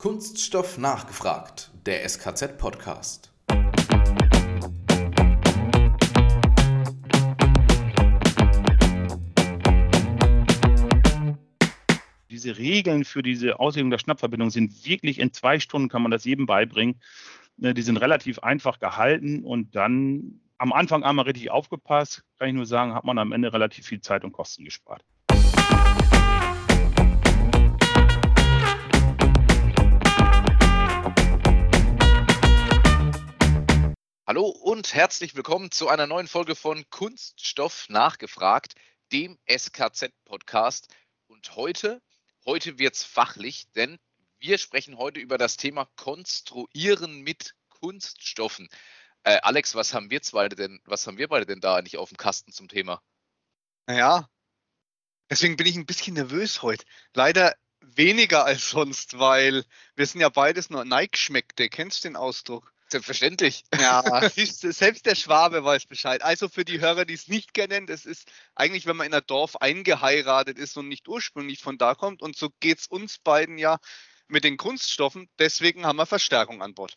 Kunststoff nachgefragt, der SKZ-Podcast. Diese Regeln für diese Auslegung der Schnappverbindung sind wirklich in zwei Stunden kann man das jedem beibringen. Ne, die sind relativ einfach gehalten und dann am Anfang einmal richtig aufgepasst, kann ich nur sagen, hat man am Ende relativ viel Zeit und Kosten gespart. Hallo und herzlich willkommen zu einer neuen Folge von Kunststoff nachgefragt, dem SKZ-Podcast. Und heute, heute wird es fachlich, denn wir sprechen heute über das Thema Konstruieren mit Kunststoffen. Äh, Alex, was haben wir beide denn, was haben wir beide denn da eigentlich auf dem Kasten zum Thema? Naja, deswegen bin ich ein bisschen nervös heute. Leider weniger als sonst, weil wir sind ja beides nur Nike-Schmeckte. Kennst du den Ausdruck? Selbstverständlich. Ja, selbst der Schwabe weiß Bescheid. Also für die Hörer, die es nicht kennen, das ist eigentlich, wenn man in ein Dorf eingeheiratet ist und nicht ursprünglich von da kommt. Und so geht es uns beiden ja mit den Kunststoffen. Deswegen haben wir Verstärkung an Bord.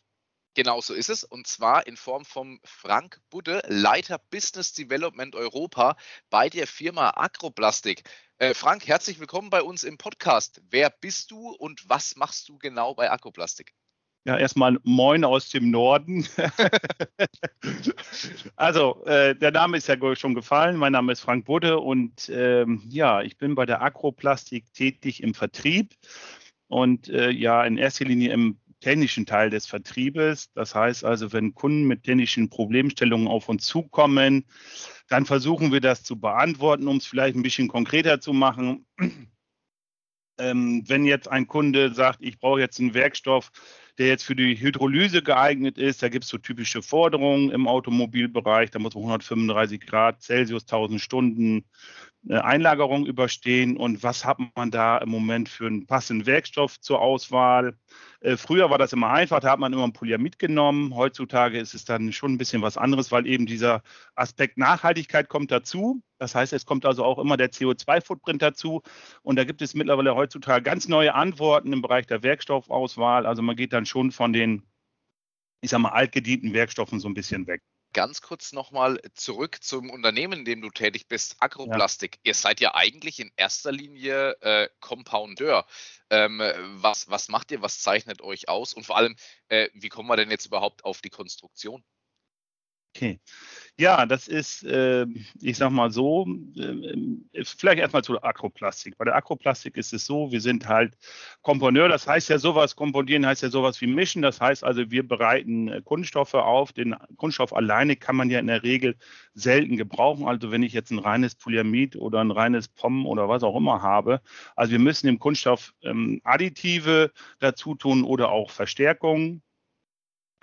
Genau so ist es. Und zwar in Form von Frank Budde, Leiter Business Development Europa bei der Firma Agroplastik. Äh, Frank, herzlich willkommen bei uns im Podcast. Wer bist du und was machst du genau bei Agroplastik? Ja, erstmal Moin aus dem Norden. also, äh, der Name ist ja schon gefallen. Mein Name ist Frank Budde und ähm, ja, ich bin bei der Agroplastik tätig im Vertrieb und äh, ja, in erster Linie im technischen Teil des Vertriebes. Das heißt also, wenn Kunden mit technischen Problemstellungen auf uns zukommen, dann versuchen wir das zu beantworten, um es vielleicht ein bisschen konkreter zu machen. Ähm, wenn jetzt ein Kunde sagt, ich brauche jetzt einen Werkstoff, der jetzt für die Hydrolyse geeignet ist. Da gibt es so typische Forderungen im Automobilbereich. Da muss man 135 Grad Celsius, 1000 Stunden Einlagerung überstehen. Und was hat man da im Moment für einen passenden Werkstoff zur Auswahl? Äh, früher war das immer einfach, da hat man immer ein Polyamid genommen. Heutzutage ist es dann schon ein bisschen was anderes, weil eben dieser Aspekt Nachhaltigkeit kommt dazu. Das heißt, es kommt also auch immer der CO2-Footprint dazu. Und da gibt es mittlerweile heutzutage ganz neue Antworten im Bereich der Werkstoffauswahl. Also man geht dann schon von den, ich sag mal, altgedienten Werkstoffen so ein bisschen weg ganz kurz nochmal zurück zum Unternehmen, in dem du tätig bist, Agroplastik. Ja. Ihr seid ja eigentlich in erster Linie äh, Compoundeur. Ähm, was, was macht ihr? Was zeichnet euch aus? Und vor allem, äh, wie kommen wir denn jetzt überhaupt auf die Konstruktion? Okay. Ja, das ist, äh, ich sag mal so, äh, vielleicht erstmal zu Akroplastik. Bei der Akroplastik ist es so, wir sind halt Komponeur, das heißt ja sowas, komponieren heißt ja sowas wie mischen, das heißt also, wir bereiten äh, Kunststoffe auf. Den Kunststoff alleine kann man ja in der Regel selten gebrauchen. Also wenn ich jetzt ein reines Polyamid oder ein reines POM oder was auch immer habe, also wir müssen dem Kunststoff ähm, Additive dazu tun oder auch Verstärkungen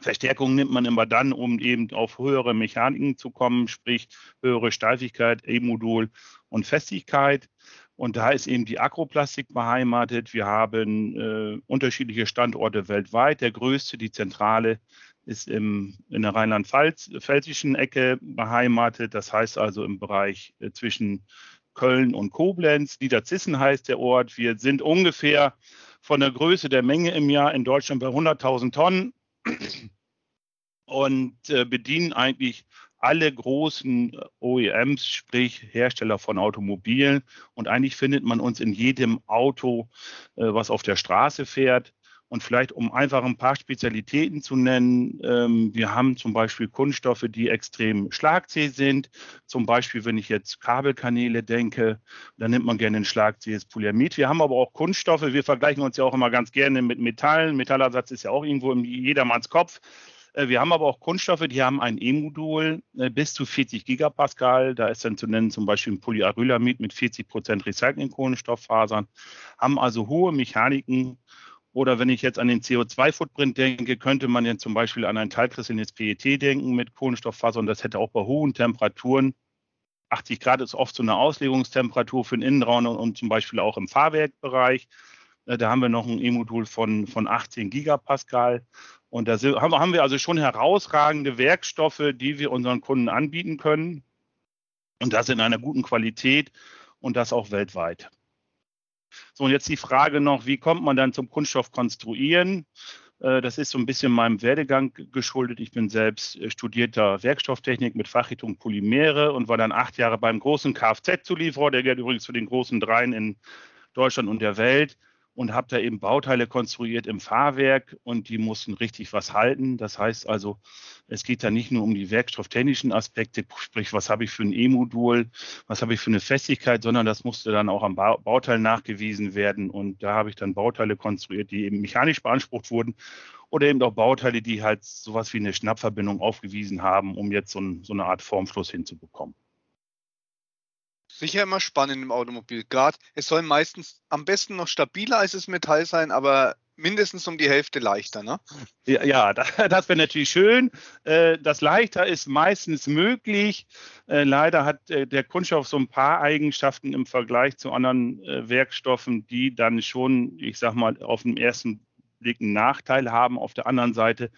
Verstärkung nimmt man immer dann, um eben auf höhere Mechaniken zu kommen, sprich höhere Steifigkeit, E-Modul und Festigkeit. Und da ist eben die Akroplastik beheimatet. Wir haben äh, unterschiedliche Standorte weltweit. Der größte, die Zentrale, ist im, in der rheinland-pfälzischen Ecke beheimatet. Das heißt also im Bereich äh, zwischen Köln und Koblenz. Niederzissen heißt der Ort. Wir sind ungefähr von der Größe der Menge im Jahr in Deutschland bei 100.000 Tonnen und äh, bedienen eigentlich alle großen äh, OEMs, sprich Hersteller von Automobilen. Und eigentlich findet man uns in jedem Auto, äh, was auf der Straße fährt. Und vielleicht, um einfach ein paar Spezialitäten zu nennen, ähm, wir haben zum Beispiel Kunststoffe, die extrem schlagzäh sind. Zum Beispiel, wenn ich jetzt Kabelkanäle denke, dann nimmt man gerne ein schlagzähes Polyamid. Wir haben aber auch Kunststoffe, wir vergleichen uns ja auch immer ganz gerne mit Metallen. Metallersatz ist ja auch irgendwo in jedermanns Kopf. Äh, wir haben aber auch Kunststoffe, die haben ein E-Modul äh, bis zu 40 Gigapascal. Da ist dann zu nennen zum Beispiel ein Polyacrylamid mit 40 Prozent Recycling-Kohlenstofffasern, haben also hohe Mechaniken oder wenn ich jetzt an den CO2-Footprint denke, könnte man jetzt zum Beispiel an ein teilkristallineres PET denken mit Kohlenstofffaser und das hätte auch bei hohen Temperaturen 80 Grad ist oft so eine Auslegungstemperatur für den Innenraum und, und zum Beispiel auch im Fahrwerkbereich. Äh, da haben wir noch ein E-Modul von, von 18 Gigapascal. Und da haben wir also schon herausragende Werkstoffe, die wir unseren Kunden anbieten können. Und das in einer guten Qualität und das auch weltweit. So, und jetzt die Frage noch, wie kommt man dann zum Kunststoff konstruieren? Äh, das ist so ein bisschen meinem Werdegang geschuldet. Ich bin selbst äh, studierter Werkstofftechnik mit Fachrichtung Polymere und war dann acht Jahre beim großen Kfz-Zulieferer, der gehört übrigens zu den großen dreien in Deutschland und der Welt und habe da eben Bauteile konstruiert im Fahrwerk und die mussten richtig was halten. Das heißt also, es geht da nicht nur um die werkstofftechnischen Aspekte, sprich, was habe ich für ein E-Modul, was habe ich für eine Festigkeit, sondern das musste dann auch am Bauteil nachgewiesen werden. Und da habe ich dann Bauteile konstruiert, die eben mechanisch beansprucht wurden oder eben auch Bauteile, die halt sowas wie eine Schnappverbindung aufgewiesen haben, um jetzt so, ein, so eine Art Formfluss hinzubekommen sicher immer spannend im Automobil. Gerade es soll meistens am besten noch stabiler als das Metall sein, aber mindestens um die Hälfte leichter, ne? Ja, ja das wäre natürlich schön. Äh, das leichter ist meistens möglich. Äh, leider hat äh, der Kunststoff so ein paar Eigenschaften im Vergleich zu anderen Werkstoffen, die dann schon, ich sag mal, auf den ersten Blick einen Nachteil haben. Auf der anderen Seite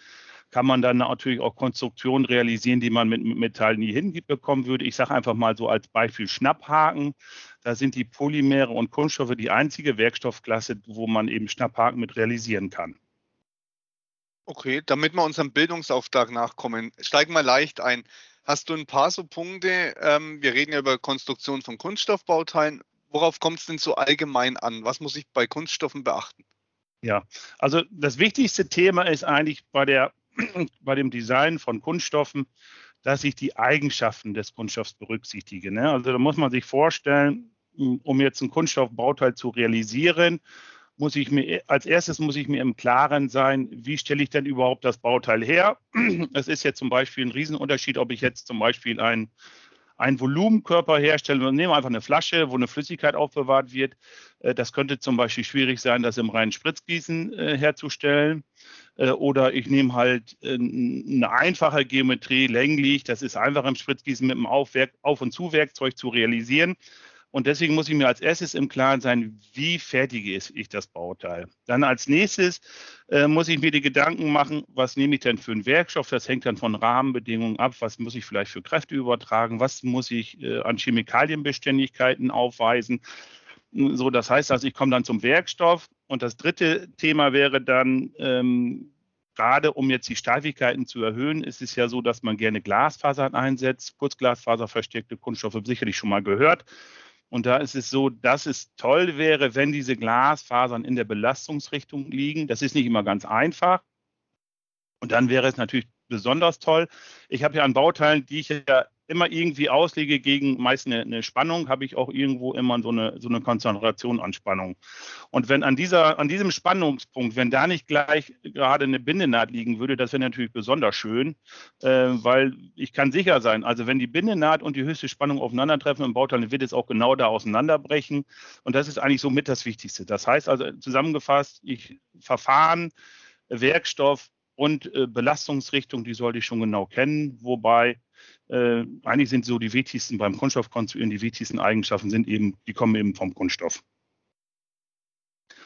kann man dann natürlich auch Konstruktionen realisieren, die man mit Metall nie hinbekommen würde. Ich sage einfach mal so als Beispiel Schnapphaken. Da sind die Polymere und Kunststoffe die einzige Werkstoffklasse, wo man eben Schnapphaken mit realisieren kann. Okay, damit wir unserem Bildungsauftrag nachkommen, steigen wir leicht ein. Hast du ein paar so Punkte? Ähm, wir reden ja über Konstruktion von Kunststoffbauteilen. Worauf kommt es denn so allgemein an? Was muss ich bei Kunststoffen beachten? Ja, also das wichtigste Thema ist eigentlich bei der bei dem Design von Kunststoffen, dass ich die Eigenschaften des Kunststoffs berücksichtige. Ne? Also da muss man sich vorstellen, um jetzt ein Kunststoffbauteil zu realisieren, muss ich mir als erstes muss ich mir im Klaren sein, wie stelle ich denn überhaupt das Bauteil her? Es ist jetzt zum Beispiel ein Riesenunterschied, ob ich jetzt zum Beispiel ein einen Volumenkörper herstellen. Wir nehmen einfach eine Flasche, wo eine Flüssigkeit aufbewahrt wird. Äh, das könnte zum Beispiel schwierig sein, das im reinen Spritzgießen äh, herzustellen. Äh, oder ich nehme halt eine einfache Geometrie, länglich. Das ist einfach im Spritzgießen mit dem Aufwerk, Auf- und Zuwerkzeug zu realisieren. Und deswegen muss ich mir als erstes im Klaren sein, wie fertige ich das Bauteil. Dann als nächstes äh, muss ich mir die Gedanken machen, was nehme ich denn für einen Werkstoff? Das hängt dann von Rahmenbedingungen ab. Was muss ich vielleicht für Kräfte übertragen? Was muss ich äh, an Chemikalienbeständigkeiten aufweisen? So, das heißt also, ich komme dann zum Werkstoff. Und das dritte Thema wäre dann, ähm, gerade um jetzt die Steifigkeiten zu erhöhen, ist es ja so, dass man gerne Glasfasern einsetzt. Kurzglasfaserverstärkte Kunststoffe sicherlich schon mal gehört. Und da ist es so, dass es toll wäre, wenn diese Glasfasern in der Belastungsrichtung liegen. Das ist nicht immer ganz einfach. Und dann wäre es natürlich besonders toll. Ich habe ja an Bauteilen, die ich ja immer irgendwie auslege gegen meist eine, eine, Spannung, habe ich auch irgendwo immer so eine, so eine Konzentration an Spannung. Und wenn an, dieser, an diesem Spannungspunkt, wenn da nicht gleich gerade eine Bindenaht liegen würde, das wäre natürlich besonders schön, äh, weil ich kann sicher sein, also wenn die Bindenaht und die höchste Spannung aufeinandertreffen im Bauteil, dann wird es auch genau da auseinanderbrechen. Und das ist eigentlich somit das Wichtigste. Das heißt also zusammengefasst, ich Verfahren, Werkstoff und äh, Belastungsrichtung, die sollte ich schon genau kennen, wobei äh, eigentlich sind so die wichtigsten beim Kunststoff konstruieren, die wichtigsten Eigenschaften sind eben, die kommen eben vom Kunststoff.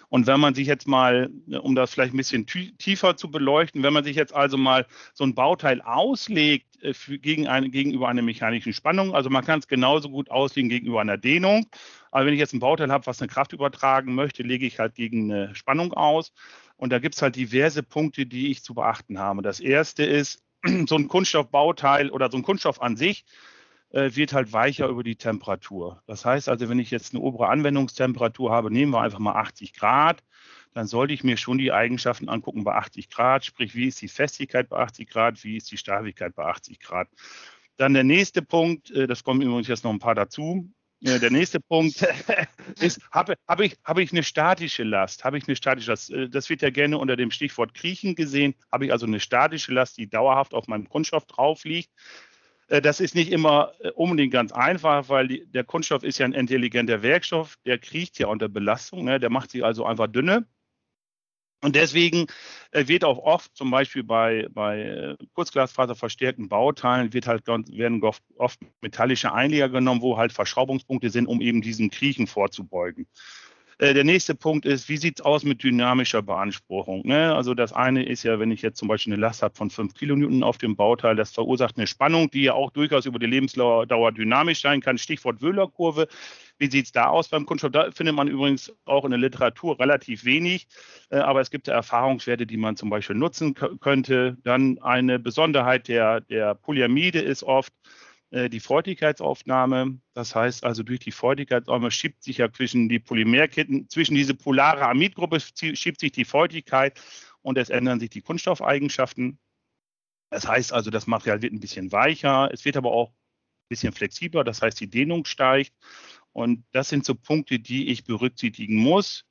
Und wenn man sich jetzt mal, um das vielleicht ein bisschen tiefer zu beleuchten, wenn man sich jetzt also mal so ein Bauteil auslegt äh, für, gegen eine, gegenüber einer mechanischen Spannung, also man kann es genauso gut auslegen gegenüber einer Dehnung. Aber wenn ich jetzt ein Bauteil habe, was eine Kraft übertragen möchte, lege ich halt gegen eine Spannung aus. Und da gibt es halt diverse Punkte, die ich zu beachten habe. Das erste ist, so ein Kunststoffbauteil oder so ein Kunststoff an sich äh, wird halt weicher über die Temperatur. Das heißt also, wenn ich jetzt eine obere Anwendungstemperatur habe, nehmen wir einfach mal 80 Grad, dann sollte ich mir schon die Eigenschaften angucken bei 80 Grad, sprich, wie ist die Festigkeit bei 80 Grad, wie ist die Steifigkeit bei 80 Grad. Dann der nächste Punkt, äh, das kommen übrigens jetzt noch ein paar dazu, ja, der nächste Punkt ist, habe hab ich, hab ich eine statische Last? Habe ich eine statische Last? Äh, das wird ja gerne unter dem Stichwort Kriechen gesehen. Habe ich also eine statische Last, die dauerhaft auf meinem Kunststoff drauf liegt? Äh, das ist nicht immer äh, unbedingt ganz einfach, weil die, der Kunststoff ist ja ein intelligenter Werkstoff, der kriecht ja unter Belastung, ne? der macht sich also einfach dünne. Und deswegen äh, wird auch oft, zum Beispiel bei, bei äh, Kurzglasfaserverstärkten Bauteilen, wird halt, werden oft metallische Einleger genommen, wo halt Verschraubungspunkte sind, um eben diesem Kriechen vorzubeugen. Äh, der nächste Punkt ist, wie sieht es aus mit dynamischer Beanspruchung? Ne? Also das eine ist ja, wenn ich jetzt zum Beispiel eine Last habe von 5 Kilonewton auf dem Bauteil, das verursacht eine Spannung, die ja auch durchaus über die Lebensdauer dynamisch sein kann. Stichwort Wöhler-Kurve. Wie sieht es da aus beim Kunststoff? Da findet man übrigens auch in der Literatur relativ wenig, äh, aber es gibt Erfahrungswerte, die man zum Beispiel nutzen könnte. Dann eine Besonderheit der, der Polyamide ist oft, äh, die Feuchtigkeitsaufnahme. Das heißt also, durch die Feuchtigkeitsaufnahme schiebt sich ja zwischen die Polymerketten, zwischen diese polare Amidgruppe schiebt sich die Feuchtigkeit und es ändern sich die Kunststoffeigenschaften. Das heißt also, das Material wird ein bisschen weicher, es wird aber auch ein bisschen flexibler, das heißt, die Dehnung steigt. Und das sind so Punkte, die ich berücksichtigen muss,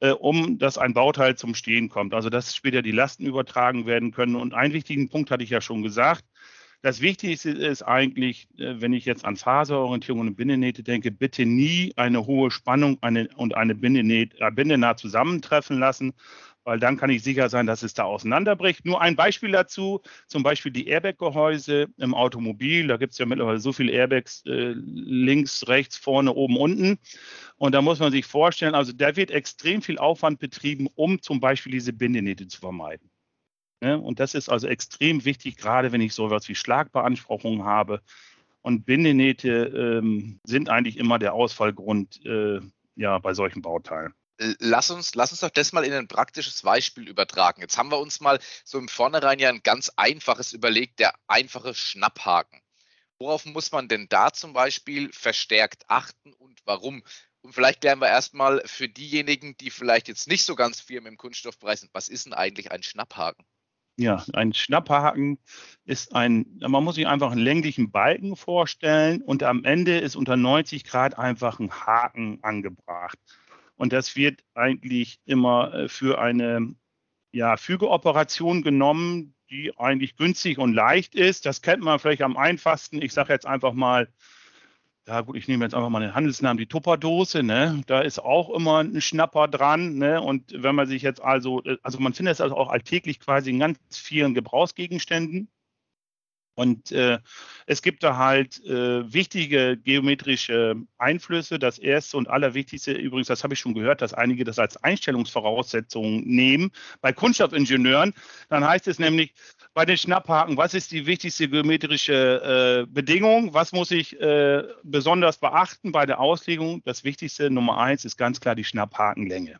äh, um dass ein Bauteil zum Stehen kommt. Also dass später die Lasten übertragen werden können. Und einen wichtigen Punkt hatte ich ja schon gesagt. Das Wichtigste ist eigentlich, äh, wenn ich jetzt an Faserorientierung und Bindenähte denke, bitte nie eine hohe Spannung eine, und eine Bindenaht, äh, Bindenaht zusammentreffen lassen, weil dann kann ich sicher sein, dass es da auseinanderbricht. Nur ein Beispiel dazu, zum Beispiel die Airbag-Gehäuse im Automobil. Da gibt es ja mittlerweile so viele Airbags äh, links, rechts, vorne, oben, unten. Und da muss man sich vorstellen, also da wird extrem viel Aufwand betrieben, um zum Beispiel diese Bindenähte zu vermeiden. Ne? Und das ist also extrem wichtig, gerade wenn ich sowas wie Schlagbeanspruchungen habe. Und Bindenähte ähm, sind eigentlich immer der Ausfallgrund äh, ja, bei solchen Bauteilen. Lass uns, lass uns doch das mal in ein praktisches Beispiel übertragen. Jetzt haben wir uns mal so im Vornherein ja ein ganz einfaches überlegt, der einfache Schnapphaken. Worauf muss man denn da zum Beispiel verstärkt achten und warum? Und vielleicht klären wir erstmal für diejenigen, die vielleicht jetzt nicht so ganz firm im Kunststoffbereich sind, was ist denn eigentlich ein Schnapphaken? Ja, ein Schnapphaken ist ein, man muss sich einfach einen länglichen Balken vorstellen und am Ende ist unter 90 Grad einfach ein Haken angebracht. Und das wird eigentlich immer äh, für eine ja, Fügeoperation genommen, die eigentlich günstig und leicht ist. Das kennt man vielleicht am einfachsten. Ich sage jetzt einfach mal ja gut, ich nehme jetzt einfach mal den Handelsnamen, die Tupperdose, ne? Da ist auch immer ein Schnapper dran, ne? Und wenn man sich jetzt also, äh, also man findet es also auch alltäglich quasi in ganz vielen Gebrauchsgegenständen. Und äh, es gibt da halt äh, wichtige geometrische Einflüsse. Das erste und allerwichtigste, übrigens, das habe ich schon gehört, dass einige das als Einstellungsvoraussetzung nehmen. Bei Kunststoffingenieuren, dann heißt es nämlich bei den Schnapphaken, was ist die wichtigste geometrische äh, Bedingung? Was muss ich äh, besonders beachten bei der Auslegung? Das Wichtigste, Nummer eins, ist ganz klar die Schnapphakenlänge.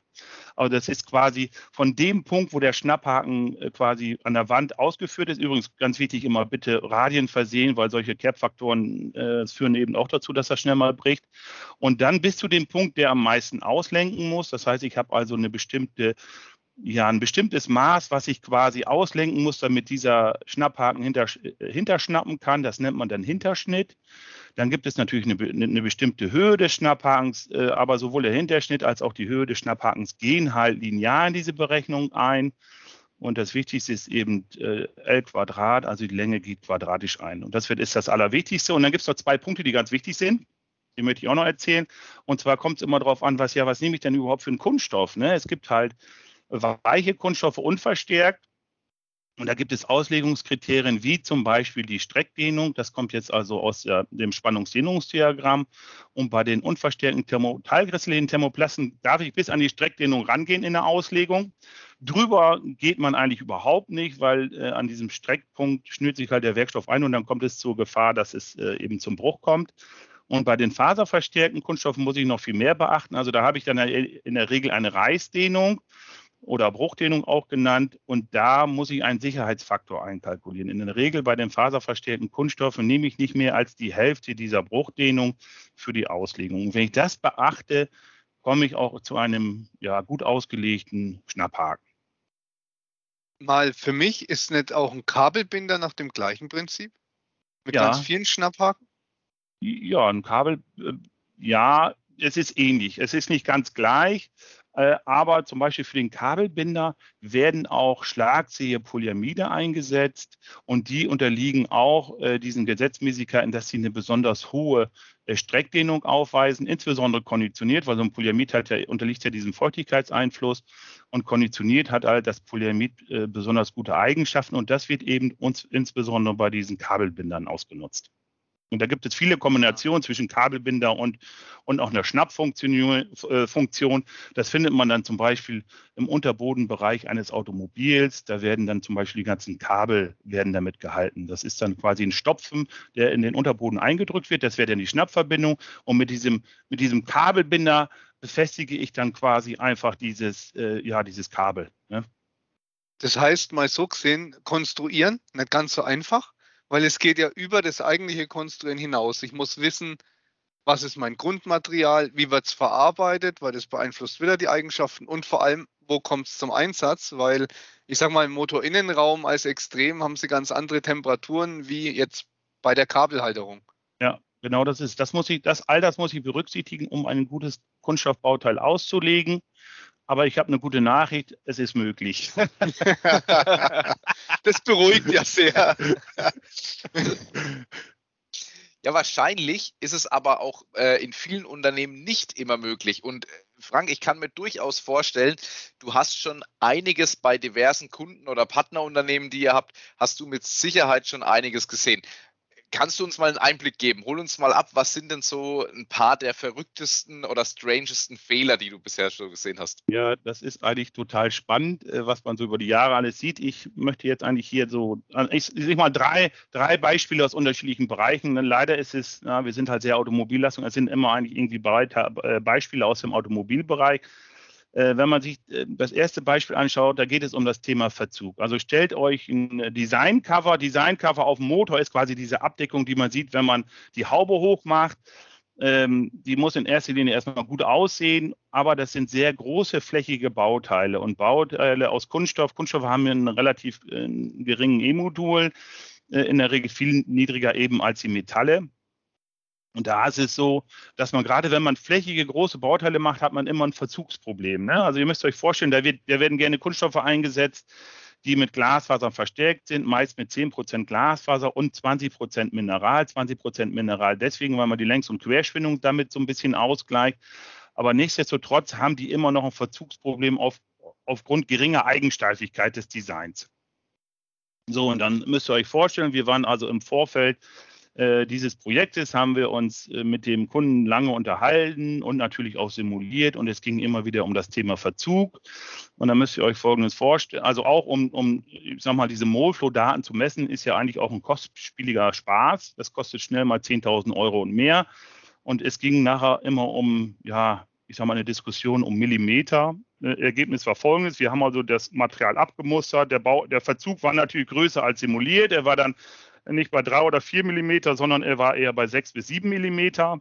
Also das ist quasi von dem Punkt, wo der Schnapphaken äh, quasi an der Wand ausgeführt ist. Übrigens ganz wichtig, immer bitte Radien versehen, weil solche Cap-Faktoren äh, führen eben auch dazu, dass das schnell mal bricht. Und dann bis zu dem Punkt, der am meisten auslenken muss. Das heißt, ich habe also eine bestimmte ja, ein bestimmtes Maß, was ich quasi auslenken muss, damit dieser Schnapphaken hinter, hinterschnappen kann. Das nennt man dann Hinterschnitt. Dann gibt es natürlich eine, eine bestimmte Höhe des Schnapphakens, äh, aber sowohl der Hinterschnitt als auch die Höhe des Schnapphakens gehen halt linear in diese Berechnung ein. Und das Wichtigste ist eben äh, L Quadrat, also die Länge geht quadratisch ein. Und das wird, ist das Allerwichtigste. Und dann gibt es noch zwei Punkte, die ganz wichtig sind. Die möchte ich auch noch erzählen. Und zwar kommt es immer darauf an, was ja, was nehme ich denn überhaupt für einen Kunststoff? Ne? Es gibt halt weiche Kunststoffe unverstärkt und da gibt es Auslegungskriterien wie zum Beispiel die Streckdehnung. Das kommt jetzt also aus ja, dem Spannungsdehnungsdiagramm. Und bei den unverstärkten Thermo teilkristallinen Thermoplasten darf ich bis an die Streckdehnung rangehen in der Auslegung. Drüber geht man eigentlich überhaupt nicht, weil äh, an diesem Streckpunkt schnürt sich halt der Werkstoff ein und dann kommt es zur Gefahr, dass es äh, eben zum Bruch kommt. Und bei den faserverstärkten Kunststoffen muss ich noch viel mehr beachten. Also da habe ich dann in der Regel eine Reißdehnung oder Bruchdehnung auch genannt. Und da muss ich einen Sicherheitsfaktor einkalkulieren. In der Regel bei den faserverstärkten Kunststoffen nehme ich nicht mehr als die Hälfte dieser Bruchdehnung für die Auslegung. Und wenn ich das beachte, komme ich auch zu einem ja, gut ausgelegten Schnapphaken. Mal für mich ist nicht auch ein Kabelbinder nach dem gleichen Prinzip? Mit ja. ganz vielen Schnapphaken? Ja, ein Kabel, äh, ja, es ist ähnlich. Es ist nicht ganz gleich. Äh, aber zum Beispiel für den Kabelbinder werden auch schlagzähe Polyamide eingesetzt und die unterliegen auch äh, diesen Gesetzmäßigkeiten, dass sie eine besonders hohe äh, Streckdehnung aufweisen, insbesondere konditioniert, weil so ein Polyamid hat ja, unterliegt ja diesem Feuchtigkeitseinfluss und konditioniert hat halt das Polyamid besonders gute Eigenschaften und das wird eben uns insbesondere bei diesen Kabelbindern ausgenutzt. Und da gibt es viele Kombinationen zwischen Kabelbinder und, und auch einer Schnappfunktion. Äh, Funktion. Das findet man dann zum Beispiel im Unterbodenbereich eines Automobils. Da werden dann zum Beispiel die ganzen Kabel werden damit gehalten. Das ist dann quasi ein Stopfen, der in den Unterboden eingedrückt wird. Das wäre dann die Schnappverbindung. Und mit diesem, mit diesem Kabelbinder befestige ich dann quasi einfach dieses, äh, ja, dieses Kabel. Ne? Das heißt, mal so gesehen, konstruieren, nicht ganz so einfach weil es geht ja über das eigentliche Konstruieren hinaus. Ich muss wissen, was ist mein Grundmaterial, wie wird es verarbeitet, weil das beeinflusst wieder die Eigenschaften und vor allem, wo kommt es zum Einsatz, weil ich sage mal, im Motorinnenraum als extrem haben sie ganz andere Temperaturen wie jetzt bei der Kabelhalterung. Ja, genau das ist. Das muss ich, das, all das muss ich berücksichtigen, um ein gutes Kunststoffbauteil auszulegen. Aber ich habe eine gute Nachricht, es ist möglich. das beruhigt ja sehr. Ja, wahrscheinlich ist es aber auch äh, in vielen Unternehmen nicht immer möglich. Und äh, Frank, ich kann mir durchaus vorstellen, du hast schon einiges bei diversen Kunden oder Partnerunternehmen, die ihr habt, hast du mit Sicherheit schon einiges gesehen. Kannst du uns mal einen Einblick geben? Hol uns mal ab, was sind denn so ein paar der verrücktesten oder strangesten Fehler, die du bisher schon gesehen hast? Ja, das ist eigentlich total spannend, äh, was man so über die Jahre alles sieht. Ich möchte jetzt eigentlich hier so, ich, ich mal drei, drei Beispiele aus unterschiedlichen Bereichen. Leider ist es, na, wir sind halt sehr automobillastung, es sind immer eigentlich irgendwie äh, Beispiele aus dem Automobilbereich. Äh, wenn man sich äh, das erste Beispiel anschaut, da geht es um das Thema Verzug. Also stellt euch ein Designcover. Designcover auf dem Motor ist quasi diese Abdeckung, die man sieht, wenn man die Haube hochmacht. Ähm, die muss in erster Linie erstmal gut aussehen, aber das sind sehr große flächige Bauteile und Bauteile aus Kunststoff. Kunststoffe haben einen relativ äh, geringen E-Modul, in der Regel viel niedriger eben als die Metalle. Und da ist es so, dass man gerade, wenn man flächige große Bauteile macht, hat man immer ein Verzugsproblem. Ne? Also ihr müsst euch vorstellen, da, wird, da werden gerne Kunststoffe eingesetzt, die mit Glasfasern verstärkt sind, meist mit 10% Glasfaser und 20% Mineral. 20% Mineral deswegen, weil man die Längs- und Querschwindung damit so ein bisschen ausgleicht. Aber nichtsdestotrotz haben die immer noch ein Verzugsproblem auf, aufgrund geringer Eigensteifigkeit des Designs. So, und dann müsst ihr euch vorstellen, wir waren also im Vorfeld äh, dieses Projektes haben wir uns äh, mit dem Kunden lange unterhalten und natürlich auch simuliert und es ging immer wieder um das Thema Verzug. Und da müsst ihr euch Folgendes vorstellen, also auch um, um ich sag mal, diese Molflow-Daten zu messen, ist ja eigentlich auch ein kostspieliger Spaß. Das kostet schnell mal 10.000 Euro und mehr. Und es ging nachher immer um, ja, ich sag mal, eine Diskussion um Millimeter. Äh, Ergebnis war folgendes. Wir haben also das Material abgemustert. Der, Bau, der Verzug war natürlich größer als simuliert. Er war dann nicht bei drei oder vier Millimeter, sondern er war eher bei sechs bis sieben Millimeter.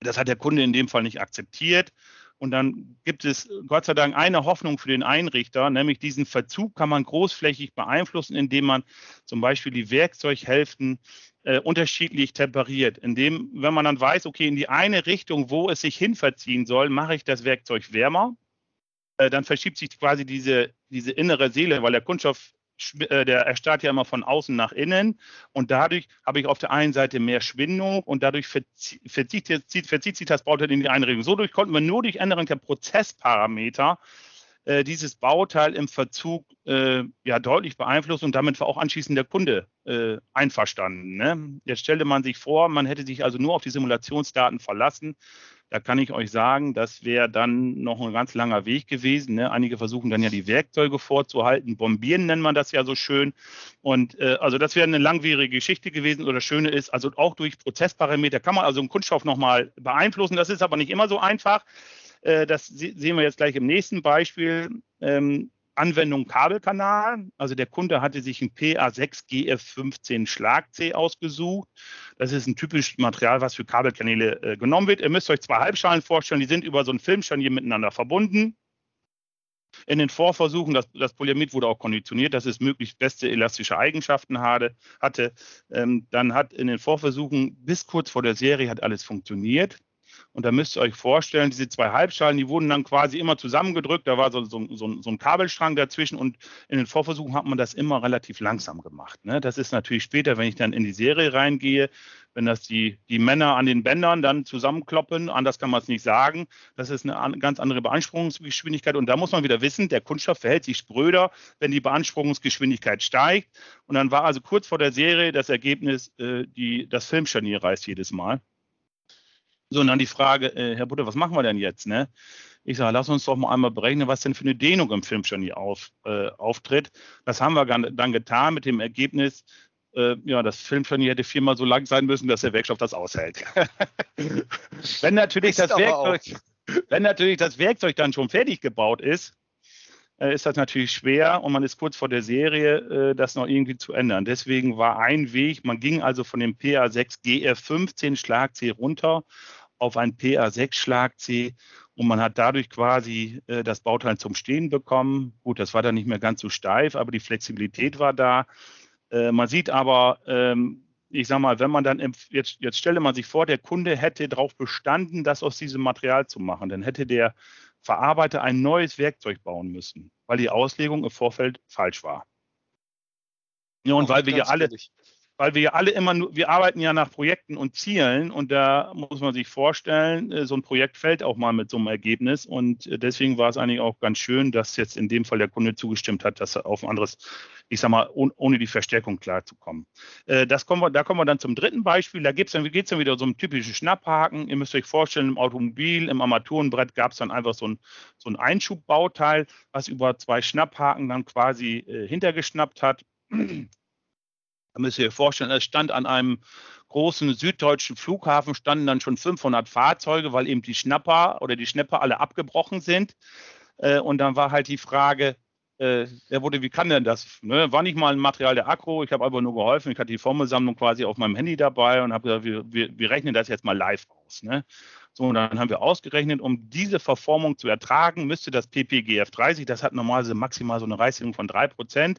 Das hat der Kunde in dem Fall nicht akzeptiert. Und dann gibt es Gott sei Dank eine Hoffnung für den Einrichter, nämlich diesen Verzug kann man großflächig beeinflussen, indem man zum Beispiel die Werkzeughälften äh, unterschiedlich temperiert. Indem, wenn man dann weiß, okay, in die eine Richtung, wo es sich hin verziehen soll, mache ich das Werkzeug wärmer. Äh, dann verschiebt sich quasi diese, diese innere Seele, weil der Kunststoff der erstarrt ja immer von außen nach innen und dadurch habe ich auf der einen Seite mehr Schwindung und dadurch verzieht, verzieht, verzieht sich das Bauteil in die Einregung. So durch konnten wir nur durch Änderung der Prozessparameter äh, dieses Bauteil im Verzug äh, ja deutlich beeinflussen und damit war auch anschließend der Kunde äh, einverstanden. Ne? Jetzt stellte man sich vor, man hätte sich also nur auf die Simulationsdaten verlassen da kann ich euch sagen, das wäre dann noch ein ganz langer Weg gewesen. Ne? Einige versuchen dann ja die Werkzeuge vorzuhalten. Bombieren nennt man das ja so schön. Und äh, also das wäre eine langwierige Geschichte gewesen. Oder das Schöne ist, also auch durch Prozessparameter kann man also einen Kunststoff nochmal beeinflussen. Das ist aber nicht immer so einfach. Äh, das sehen wir jetzt gleich im nächsten Beispiel. Ähm, Anwendung Kabelkanal. Also der Kunde hatte sich ein PA6 GF15 Schlag C ausgesucht. Das ist ein typisches Material, was für Kabelkanäle äh, genommen wird. Ihr müsst euch zwei Halbschalen vorstellen, die sind über so ein Filmscharnier miteinander verbunden. In den Vorversuchen, das, das Polyamid wurde auch konditioniert, dass es möglichst beste elastische Eigenschaften hatte. hatte. Ähm, dann hat in den Vorversuchen bis kurz vor der Serie hat alles funktioniert. Und da müsst ihr euch vorstellen, diese zwei Halbschalen, die wurden dann quasi immer zusammengedrückt. Da war so, so, so, so ein Kabelstrang dazwischen und in den Vorversuchen hat man das immer relativ langsam gemacht. Ne? Das ist natürlich später, wenn ich dann in die Serie reingehe, wenn das die, die Männer an den Bändern dann zusammenkloppen, anders kann man es nicht sagen. Das ist eine an, ganz andere Beanspruchungsgeschwindigkeit. Und da muss man wieder wissen, der Kunststoff verhält sich spröder, wenn die Beanspruchungsgeschwindigkeit steigt. Und dann war also kurz vor der Serie das Ergebnis, äh, die, das Filmscharnier reißt jedes Mal. So, und dann die Frage, äh, Herr Butte, was machen wir denn jetzt? Ne? Ich sage, lass uns doch mal einmal berechnen, was denn für eine Dehnung im Filmscharnier auf, äh, auftritt. Das haben wir dann getan mit dem Ergebnis, äh, ja, das Filmscharnier hätte viermal so lang sein müssen, dass der Werkstoff das aushält. wenn, natürlich das Werkzeug, wenn natürlich das Werkzeug dann schon fertig gebaut ist, ist das natürlich schwer und man ist kurz vor der Serie, äh, das noch irgendwie zu ändern. Deswegen war ein Weg, man ging also von dem PA6 GR15 Schlag C runter auf ein PA6 Schlag C und man hat dadurch quasi äh, das Bauteil zum Stehen bekommen. Gut, das war dann nicht mehr ganz so steif, aber die Flexibilität war da. Äh, man sieht aber, ähm, ich sag mal, wenn man dann, jetzt, jetzt stelle man sich vor, der Kunde hätte darauf bestanden, das aus diesem Material zu machen, dann hätte der Verarbeiter ein neues Werkzeug bauen müssen, weil die Auslegung im Vorfeld falsch war. Ja, und Auch weil wir ja alle, weil wir ja alle immer nur, wir arbeiten ja nach Projekten und Zielen und da muss man sich vorstellen, äh, so ein Projekt fällt auch mal mit so einem Ergebnis und äh, deswegen war es eigentlich auch ganz schön, dass jetzt in dem Fall der Kunde zugestimmt hat, dass er auf ein anderes, ich sag mal, ohne die Verstärkung klarzukommen. Äh, das kommen wir, da kommen wir dann zum dritten Beispiel. Da geht's dann, dann wieder so um typischen Schnapphaken. Ihr müsst euch vorstellen, im Automobil, im Armaturenbrett gab es dann einfach so ein, so ein Einschubbauteil, was über zwei Schnapphaken dann quasi äh, hintergeschnappt hat. Da müsst ihr euch vorstellen, es stand an einem großen süddeutschen Flughafen, standen dann schon 500 Fahrzeuge, weil eben die Schnapper oder die Schnepper alle abgebrochen sind. Äh, und dann war halt die Frage, äh, wurde, wie kann denn das? Ne? War nicht mal ein Material der Akku, ich habe aber nur geholfen, ich hatte die Formelsammlung quasi auf meinem Handy dabei und habe gesagt, wir, wir, wir, rechnen das jetzt mal live aus. Ne? So, und dann haben wir ausgerechnet, um diese Verformung zu ertragen, müsste das PPGF 30, das hat normalerweise maximal so eine Reißdehnung von 3%,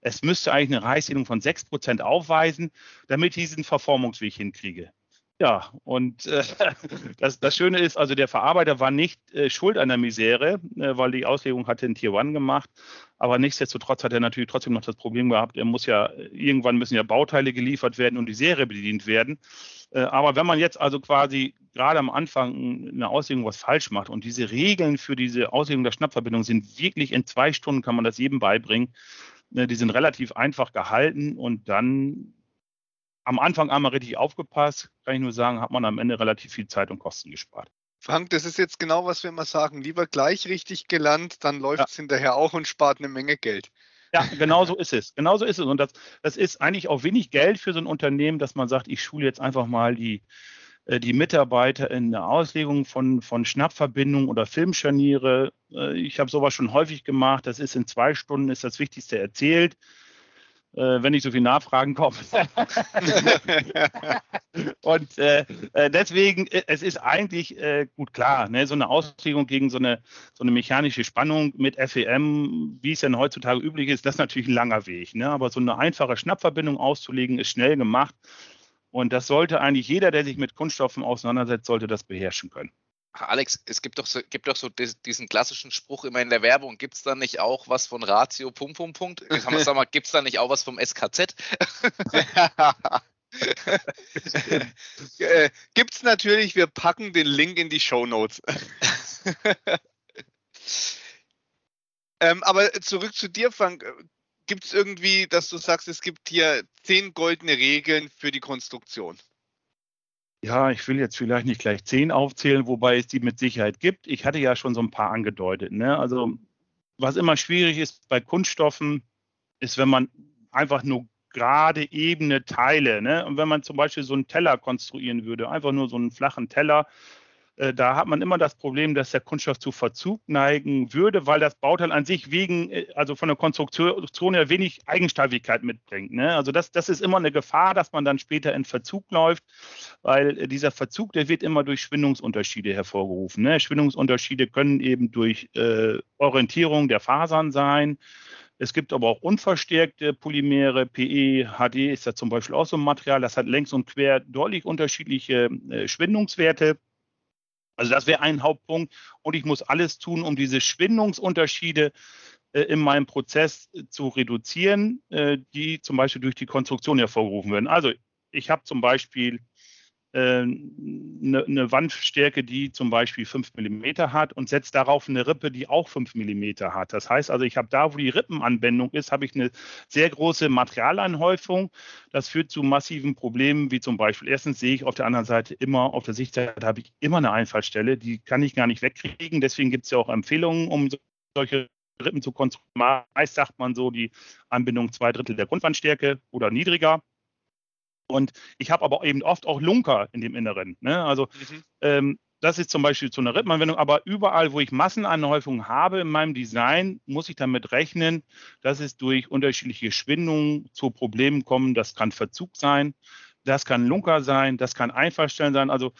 es müsste eigentlich eine Reißdehnung von 6% aufweisen, damit ich diesen Verformungsweg hinkriege. Ja, und äh, das, das Schöne ist, also der Verarbeiter war nicht äh, schuld an der Misere, äh, weil die Auslegung hatte in Tier One gemacht. Aber nichtsdestotrotz hat er natürlich trotzdem noch das Problem gehabt, er muss ja, irgendwann müssen ja Bauteile geliefert werden und die Serie bedient werden. Äh, aber wenn man jetzt also quasi gerade am Anfang eine Auslegung was falsch macht und diese Regeln für diese Auslegung der Schnappverbindung sind wirklich in zwei Stunden kann man das jedem beibringen. Ne, die sind relativ einfach gehalten und dann am Anfang einmal richtig aufgepasst, kann ich nur sagen, hat man am Ende relativ viel Zeit und Kosten gespart. Frank, das ist jetzt genau, was wir immer sagen. Lieber gleich richtig gelernt, dann läuft es ja. hinterher auch und spart eine Menge Geld. Ja, genau so ist es. Genau so ist es. Und das, das ist eigentlich auch wenig Geld für so ein Unternehmen, dass man sagt, ich schule jetzt einfach mal die, äh, die Mitarbeiter in der Auslegung von, von Schnappverbindungen oder Filmscharniere. Äh, ich habe sowas schon häufig gemacht. Das ist in zwei Stunden ist das Wichtigste erzählt äh, wenn nicht so viel Nachfragen kommen. und äh, äh, deswegen, äh, es ist eigentlich äh, gut klar, ne, so eine Auslegung gegen so eine, so eine mechanische Spannung mit FEM, wie es denn heutzutage üblich ist, das ist natürlich ein langer Weg. Ne? Aber so eine einfache Schnappverbindung auszulegen, ist schnell gemacht. Und das sollte eigentlich jeder, der sich mit Kunststoffen auseinandersetzt, sollte das beherrschen können. Alex, es gibt doch so, gibt doch so diesen klassischen Spruch immer in der Werbung. Gibt es da nicht auch was von Ratio, Punkt, Punkt, Punkt? Sag mal, gibt es da nicht auch was vom SKZ? Äh, gibt es natürlich, wir packen den Link in die Show Notes. ähm, aber zurück zu dir, Frank. Gibt es irgendwie, dass du sagst, es gibt hier zehn goldene Regeln für die Konstruktion? Ja, ich will jetzt vielleicht nicht gleich zehn aufzählen, wobei es die mit Sicherheit gibt. Ich hatte ja schon so ein paar angedeutet. Ne? Also was immer schwierig ist bei Kunststoffen, ist, wenn man einfach nur gerade ebene Teile, ne? und wenn man zum Beispiel so einen Teller konstruieren würde, einfach nur so einen flachen Teller, da hat man immer das Problem, dass der Kunststoff zu Verzug neigen würde, weil das Bauteil an sich wegen, äh, also von der Konstruktion her wenig Eigenständigkeit mitbringt. Ne? Also das, das ist immer eine Gefahr, dass man dann später in Verzug läuft, weil äh, dieser Verzug, der wird immer durch Schwindungsunterschiede hervorgerufen. Ne? Schwindungsunterschiede können eben durch äh, Orientierung der Fasern sein. Es gibt aber auch unverstärkte Polymere, PE, HD ist da zum Beispiel auch so ein Material, das hat längs und quer deutlich unterschiedliche äh, Schwindungswerte. Also das wäre ein Hauptpunkt. Und ich muss alles tun, um diese Schwindungsunterschiede äh, in meinem Prozess äh, zu reduzieren, äh, die zum Beispiel durch die Konstruktion hervorgerufen werden. Also ich habe zum Beispiel eine, eine Wandstärke, die zum Beispiel 5 mm hat und setze darauf eine Rippe, die auch 5 mm hat. Das heißt also, ich habe da, wo die Rippenanwendung ist, habe ich eine sehr große Materialanhäufung. Das führt zu massiven Problemen, wie zum Beispiel, erstens sehe ich auf der anderen Seite immer, auf der Sichtseite habe ich immer eine Einfallstelle, die kann ich gar nicht wegkriegen. Deswegen gibt es ja auch Empfehlungen, um solche Rippen zu konstruieren. Meist sagt man so, die Anbindung zwei Drittel der Grundwandstärke oder niedriger. Und ich habe aber eben oft auch Lunker in dem Inneren. Ne? Also mhm. ähm, das ist zum Beispiel zu einer Rippenanwendung, aber überall, wo ich Massenanhäufungen habe in meinem Design, muss ich damit rechnen, dass es durch unterschiedliche Schwindungen zu Problemen kommt. Das kann Verzug sein, das kann Lunker sein, das kann Einfallstellen sein. Also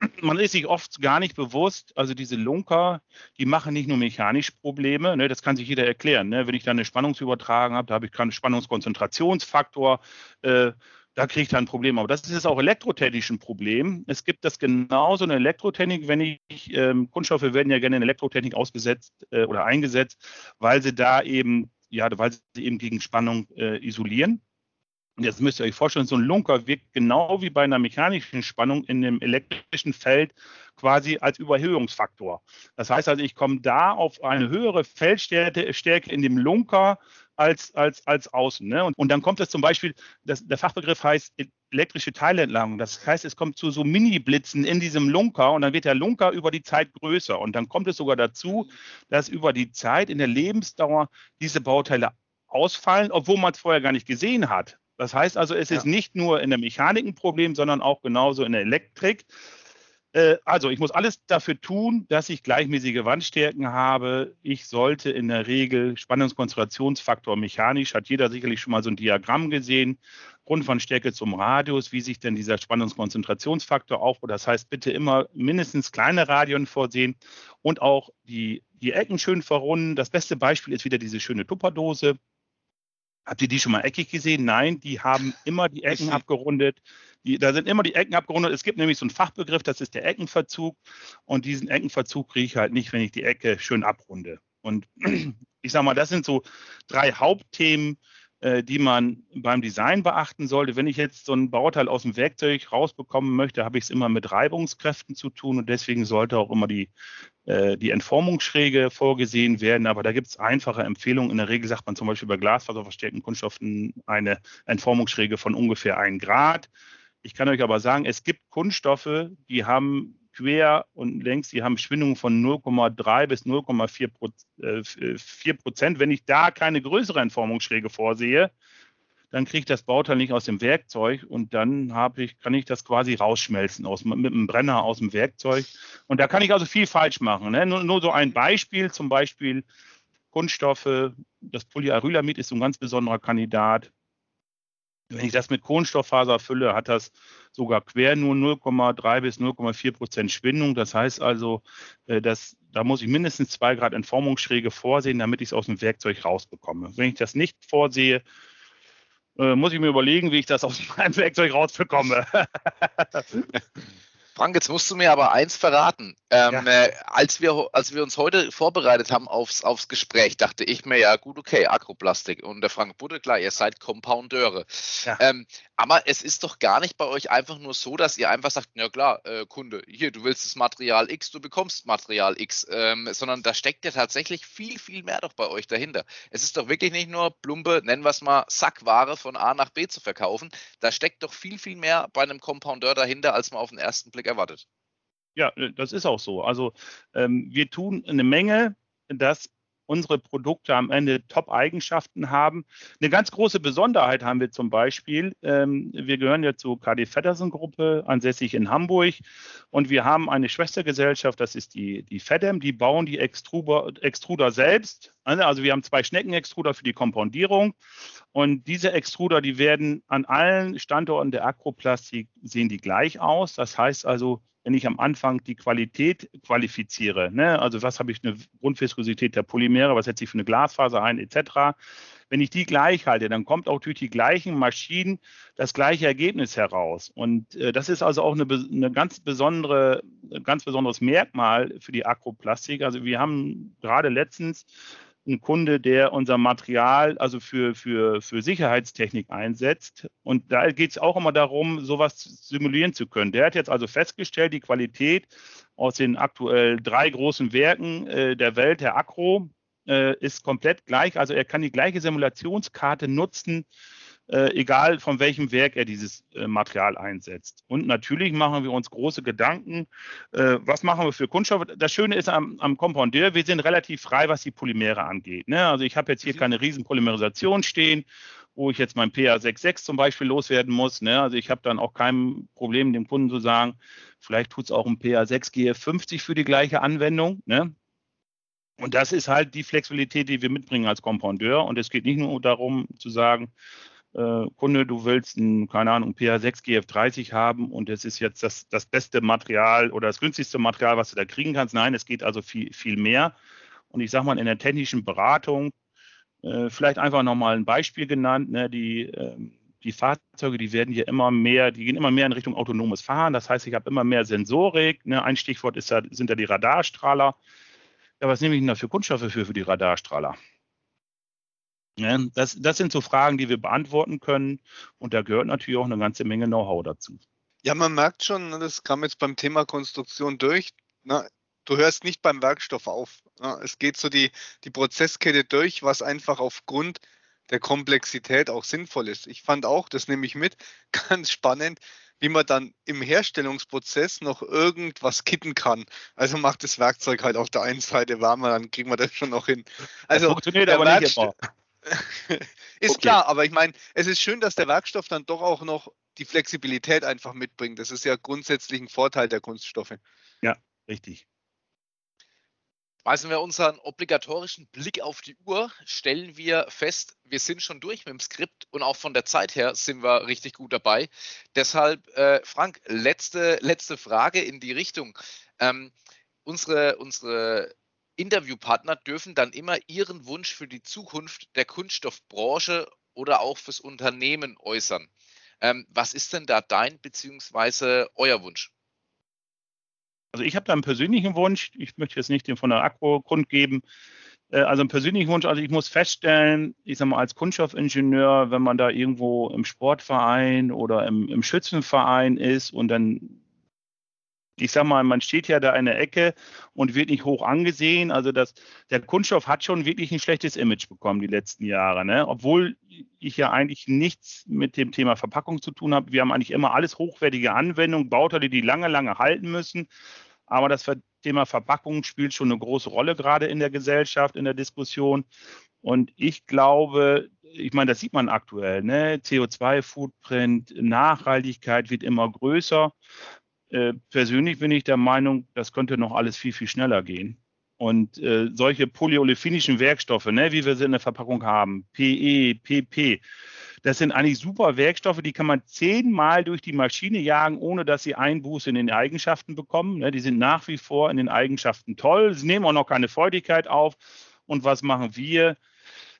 man ist sich oft gar nicht bewusst, also diese Lunker, die machen nicht nur mechanisch Probleme, ne, das kann sich jeder erklären. Ne? Wenn ich da eine Spannungsübertragung habe, da habe ich keinen Spannungskonzentrationsfaktor, äh, da kriege ich dann ein Problem. Aber das ist auch elektrotechnisch ein Problem. Es gibt das genauso in Elektrotechnik, wenn ich, ähm, Kunststoffe werden ja gerne in Elektrotechnik ausgesetzt äh, oder eingesetzt, weil sie da eben, ja, weil sie eben gegen Spannung äh, isolieren. Und jetzt müsst ihr euch vorstellen, so ein Lunker wirkt genau wie bei einer mechanischen Spannung in dem elektrischen Feld quasi als Überhöhungsfaktor. Das heißt also, ich komme da auf eine höhere Feldstärke in dem Lunker als, als, als außen. Ne? Und, und dann kommt es zum Beispiel, das, der Fachbegriff heißt elektrische Teilentladung. Das heißt, es kommt zu so Mini-Blitzen in diesem Lunker und dann wird der Lunker über die Zeit größer. Und dann kommt es sogar dazu, dass über die Zeit in der Lebensdauer diese Bauteile ausfallen, obwohl man es vorher gar nicht gesehen hat. Das heißt also, es ist nicht nur in der Mechanik ein Problem, sondern auch genauso in der Elektrik. Äh, also ich muss alles dafür tun, dass ich gleichmäßige Wandstärken habe. Ich sollte in der Regel Spannungskonzentrationsfaktor mechanisch, hat jeder sicherlich schon mal so ein Diagramm gesehen, Grundwandstärke zum Radius, wie sich denn dieser Spannungskonzentrationsfaktor aufbaut. Das heißt, bitte immer mindestens kleine Radien vorsehen und auch die, die Ecken schön verrunden. Das beste Beispiel ist wieder diese schöne Tupperdose. Habt ihr die schon mal eckig gesehen? Nein, die haben immer die Ecken abgerundet. Die, da sind immer die Ecken abgerundet. Es gibt nämlich so einen Fachbegriff, das ist der Eckenverzug. Und diesen Eckenverzug kriege ich halt nicht, wenn ich die Ecke schön abrunde. Und ich sage mal, das sind so drei Hauptthemen, äh, die man beim Design beachten sollte. Wenn ich jetzt so ein Bauteil aus dem Werkzeug rausbekommen möchte, habe ich es immer mit Reibungskräften zu tun und deswegen sollte auch immer die, äh, die Entformungsschräge vorgesehen werden. Aber da gibt es einfache Empfehlungen. In der Regel sagt man zum Beispiel bei glasfaserverstärkten Kunststoffen eine Entformungsschräge von ungefähr 1 Grad. Ich kann euch aber sagen, es gibt Kunststoffe, die haben quer und längs, die haben Schwindungen von 0,3 bis 0,4 äh, Prozent. Wenn ich da keine größere Entformungsschräge vorsehe, dann kriege ich das Bauteil nicht aus dem Werkzeug und dann ich, kann ich das quasi rausschmelzen aus, mit einem Brenner aus dem Werkzeug. Und da kann ich also viel falsch machen. Ne? Nur, nur so ein Beispiel, zum Beispiel Kunststoffe, das Polyarylamid ist ein ganz besonderer Kandidat. Wenn ich das mit Kohlenstofffaser fülle, hat das sogar quer nur 0,3 bis 0,4 Prozent Schwindung. Das heißt also, äh, dass, da muss ich mindestens zwei Grad Entformungsschräge vorsehen, damit ich es aus dem Werkzeug rausbekomme. Wenn ich das nicht vorsehe, äh, muss ich mir überlegen, wie ich das aus meinem Werkzeug rausbekomme. Frank, jetzt musst du mir aber eins verraten. Ähm, ja. äh, als, wir, als wir uns heute vorbereitet haben aufs, aufs Gespräch, dachte ich mir ja, gut, okay, Agroplastik und der Frank Budde, klar, ihr seid Compoundeure. Ja. Ähm, aber es ist doch gar nicht bei euch einfach nur so, dass ihr einfach sagt, ja klar, äh, Kunde, hier, du willst das Material X, du bekommst Material X, ähm, sondern da steckt ja tatsächlich viel, viel mehr doch bei euch dahinter. Es ist doch wirklich nicht nur plumpe, nennen wir es mal, Sackware von A nach B zu verkaufen. Da steckt doch viel, viel mehr bei einem Compoundeur dahinter, als man auf den ersten Blick erwartet. Ja, äh, das ist auch so. Also ähm, wir tun eine Menge, dass unsere Produkte am Ende Top-Eigenschaften haben. Eine ganz große Besonderheit haben wir zum Beispiel. Ähm, wir gehören ja zur KD Feddersen Gruppe, ansässig in Hamburg. Und wir haben eine Schwestergesellschaft, das ist die, die FEDEM, die bauen die Extruder, Extruder selbst. Also wir haben zwei Schneckenextruder für die Kompondierung. Und diese Extruder, die werden an allen Standorten der Akroplastik, sehen die gleich aus. Das heißt also, wenn ich am Anfang die Qualität qualifiziere, ne, also was habe ich eine Grundviskosität der Polymere, was setze ich für eine Glasfaser ein, etc., wenn ich die gleich halte, dann kommt auch durch die gleichen Maschinen das gleiche Ergebnis heraus. Und äh, das ist also auch eine, eine ganz besondere, ganz besonderes Merkmal für die Akroplastik. Also wir haben gerade letztens ein Kunde, der unser Material also für, für, für Sicherheitstechnik einsetzt. Und da geht es auch immer darum, sowas simulieren zu können. Der hat jetzt also festgestellt, die Qualität aus den aktuell drei großen Werken äh, der Welt, der Acro, äh, ist komplett gleich. Also er kann die gleiche Simulationskarte nutzen äh, egal von welchem Werk er dieses äh, Material einsetzt. Und natürlich machen wir uns große Gedanken, äh, was machen wir für Kunststoffe. Das Schöne ist am, am Compoundeur, wir sind relativ frei, was die Polymere angeht. Ne? Also ich habe jetzt hier mhm. keine riesen Polymerisation stehen, wo ich jetzt mein PA66 zum Beispiel loswerden muss. Ne? Also ich habe dann auch kein Problem, dem Kunden zu sagen, vielleicht tut es auch ein PA6 GF50 für die gleiche Anwendung. Ne? Und das ist halt die Flexibilität, die wir mitbringen als Compoundeur. Und es geht nicht nur darum zu sagen, äh, Kunde, du willst ein, keine Ahnung, PA6 GF30 haben und es ist jetzt das, das beste Material oder das günstigste Material, was du da kriegen kannst. Nein, es geht also viel, viel mehr. Und ich sage mal, in der technischen Beratung, äh, vielleicht einfach nochmal ein Beispiel genannt, ne, die, äh, die Fahrzeuge, die werden hier immer mehr, die gehen immer mehr in Richtung autonomes Fahren. Das heißt, ich habe immer mehr Sensorik. Ne, ein Stichwort ist da, sind da die Radarstrahler. Ja, was nehme ich denn da für Kunststoffe für, für die Radarstrahler? Ja, das, das sind so Fragen, die wir beantworten können. Und da gehört natürlich auch eine ganze Menge Know-how dazu. Ja, man merkt schon, ne, das kam jetzt beim Thema Konstruktion durch. Na, ne, du hörst nicht beim Werkstoff auf. Na, ne. es geht so die, die Prozesskette durch, was einfach aufgrund der Komplexität auch sinnvoll ist. Ich fand auch, das nehme ich mit, ganz spannend, wie man dann im Herstellungsprozess noch irgendwas kitten kann. Also macht das Werkzeug halt auf der einen Seite warmer, dann kriegen wir das schon noch hin. Also das funktioniert aber nicht immer. Ist okay. klar, aber ich meine, es ist schön, dass der Werkstoff dann doch auch noch die Flexibilität einfach mitbringt. Das ist ja grundsätzlich ein Vorteil der Kunststoffe. Ja, richtig. Weisen wir unseren obligatorischen Blick auf die Uhr, stellen wir fest, wir sind schon durch mit dem Skript und auch von der Zeit her sind wir richtig gut dabei. Deshalb, äh, Frank, letzte, letzte Frage in die Richtung. Ähm, unsere, unsere Interviewpartner dürfen dann immer ihren Wunsch für die Zukunft der Kunststoffbranche oder auch fürs Unternehmen äußern. Ähm, was ist denn da dein bzw. euer Wunsch? Also ich habe da einen persönlichen Wunsch. Ich möchte jetzt nicht den von der Akku kundgeben. Äh, also einen persönlichen Wunsch. Also ich muss feststellen, ich sage mal als Kunststoffingenieur, wenn man da irgendwo im Sportverein oder im, im Schützenverein ist und dann ich sag mal, man steht ja da in der Ecke und wird nicht hoch angesehen. Also das, der Kunststoff hat schon wirklich ein schlechtes Image bekommen die letzten Jahre. Ne? Obwohl ich ja eigentlich nichts mit dem Thema Verpackung zu tun habe. Wir haben eigentlich immer alles hochwertige Anwendungen, Bauteile, die lange, lange halten müssen. Aber das Thema Verpackung spielt schon eine große Rolle gerade in der Gesellschaft, in der Diskussion. Und ich glaube, ich meine, das sieht man aktuell, ne? CO2-Footprint, Nachhaltigkeit wird immer größer. Äh, persönlich bin ich der Meinung, das könnte noch alles viel, viel schneller gehen. Und äh, solche polyolefинischen Werkstoffe, ne, wie wir sie in der Verpackung haben, PE, PP, das sind eigentlich super Werkstoffe, die kann man zehnmal durch die Maschine jagen, ohne dass sie Einbuße in den Eigenschaften bekommen. Ne, die sind nach wie vor in den Eigenschaften toll. Sie nehmen auch noch keine Feuchtigkeit auf. Und was machen wir?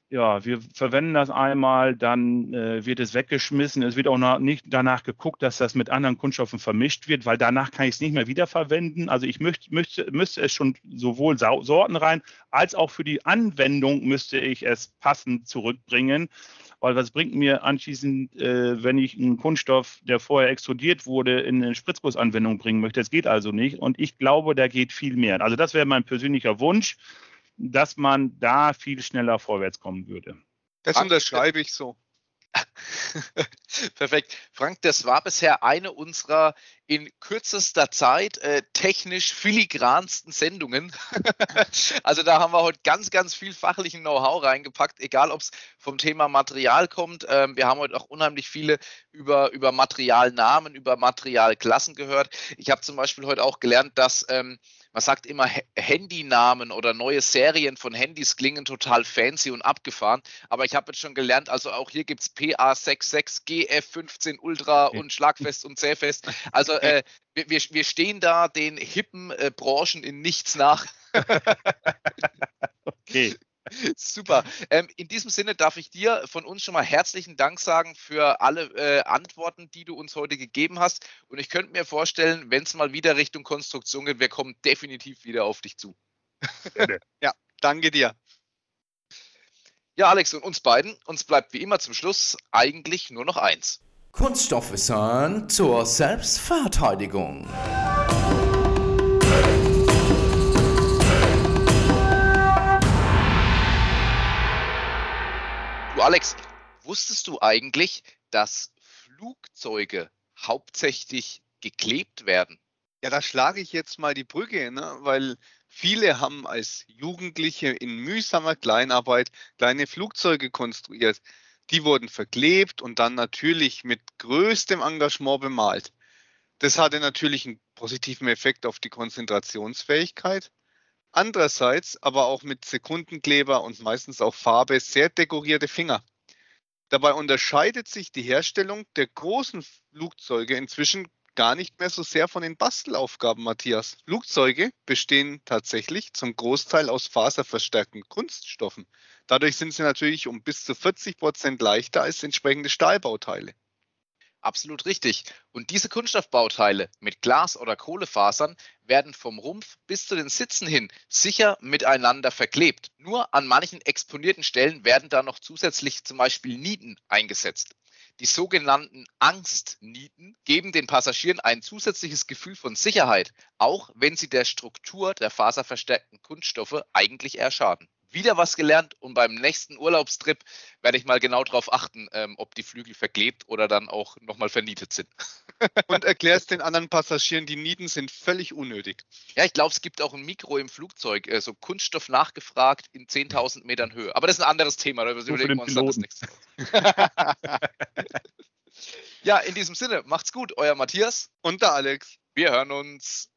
Ja, wir verwenden das einmal, dann äh, wird es weggeschmissen. Es wird auch noch nicht danach geguckt, dass das mit anderen Kunststoffen vermischt wird, weil danach kann ich es nicht mehr wiederverwenden. Also ich möchte, müsste, müsste es schon sowohl Sorten rein, als auch für die Anwendung müsste ich es passend zurückbringen. Weil was bringt mir anschließend, äh, wenn ich einen Kunststoff, der vorher extrudiert wurde, in eine Spritzgussanwendung bringen möchte? Das geht also nicht. Und ich glaube, da geht viel mehr. Also das wäre mein persönlicher Wunsch dass man da viel schneller vorwärts kommen würde. Das unterschreibe ich so. Perfekt. Frank, das war bisher eine unserer in kürzester Zeit äh, technisch filigransten Sendungen. also da haben wir heute ganz, ganz viel fachlichen Know-how reingepackt, egal ob es vom Thema Material kommt. Ähm, wir haben heute auch unheimlich viele über, über Materialnamen, über Materialklassen gehört. Ich habe zum Beispiel heute auch gelernt, dass ähm, man sagt immer, Handynamen oder neue Serien von Handys klingen total fancy und abgefahren. Aber ich habe jetzt schon gelernt, also auch hier gibt es PA66, GF15 Ultra und Schlagfest und Zähfest. Also äh, wir, wir stehen da den hippen äh, Branchen in nichts nach. okay. Super. Ähm, in diesem Sinne darf ich dir von uns schon mal herzlichen Dank sagen für alle äh, Antworten, die du uns heute gegeben hast. Und ich könnte mir vorstellen, wenn es mal wieder Richtung Konstruktion geht, wir kommen definitiv wieder auf dich zu. ja, danke dir. Ja, Alex und uns beiden, uns bleibt wie immer zum Schluss eigentlich nur noch eins. Kunststoffwissern zur Selbstverteidigung. Alex, wusstest du eigentlich, dass Flugzeuge hauptsächlich geklebt werden? Ja, da schlage ich jetzt mal die Brücke, ne? weil viele haben als Jugendliche in mühsamer Kleinarbeit kleine Flugzeuge konstruiert. Die wurden verklebt und dann natürlich mit größtem Engagement bemalt. Das hatte natürlich einen positiven Effekt auf die Konzentrationsfähigkeit. Andererseits aber auch mit Sekundenkleber und meistens auch Farbe sehr dekorierte Finger. Dabei unterscheidet sich die Herstellung der großen Flugzeuge inzwischen gar nicht mehr so sehr von den Bastelaufgaben, Matthias. Flugzeuge bestehen tatsächlich zum Großteil aus faserverstärkten Kunststoffen. Dadurch sind sie natürlich um bis zu 40 Prozent leichter als entsprechende Stahlbauteile. Absolut richtig. Und diese Kunststoffbauteile mit Glas- oder Kohlefasern werden vom Rumpf bis zu den Sitzen hin sicher miteinander verklebt. Nur an manchen exponierten Stellen werden da noch zusätzlich zum Beispiel Nieten eingesetzt. Die sogenannten Angstnieten geben den Passagieren ein zusätzliches Gefühl von Sicherheit, auch wenn sie der Struktur der faserverstärkten Kunststoffe eigentlich eher schaden wieder was gelernt und beim nächsten Urlaubstrip werde ich mal genau darauf achten, ähm, ob die Flügel verklebt oder dann auch nochmal vernietet sind. und erklärst den anderen Passagieren, die Nieten sind völlig unnötig. Ja, ich glaube, es gibt auch ein Mikro im Flugzeug, äh, so Kunststoff nachgefragt in 10.000 Metern Höhe. Aber das ist ein anderes Thema, da überlegen wir uns dann das nächste Ja, in diesem Sinne, macht's gut, euer Matthias und der Alex. Wir hören uns.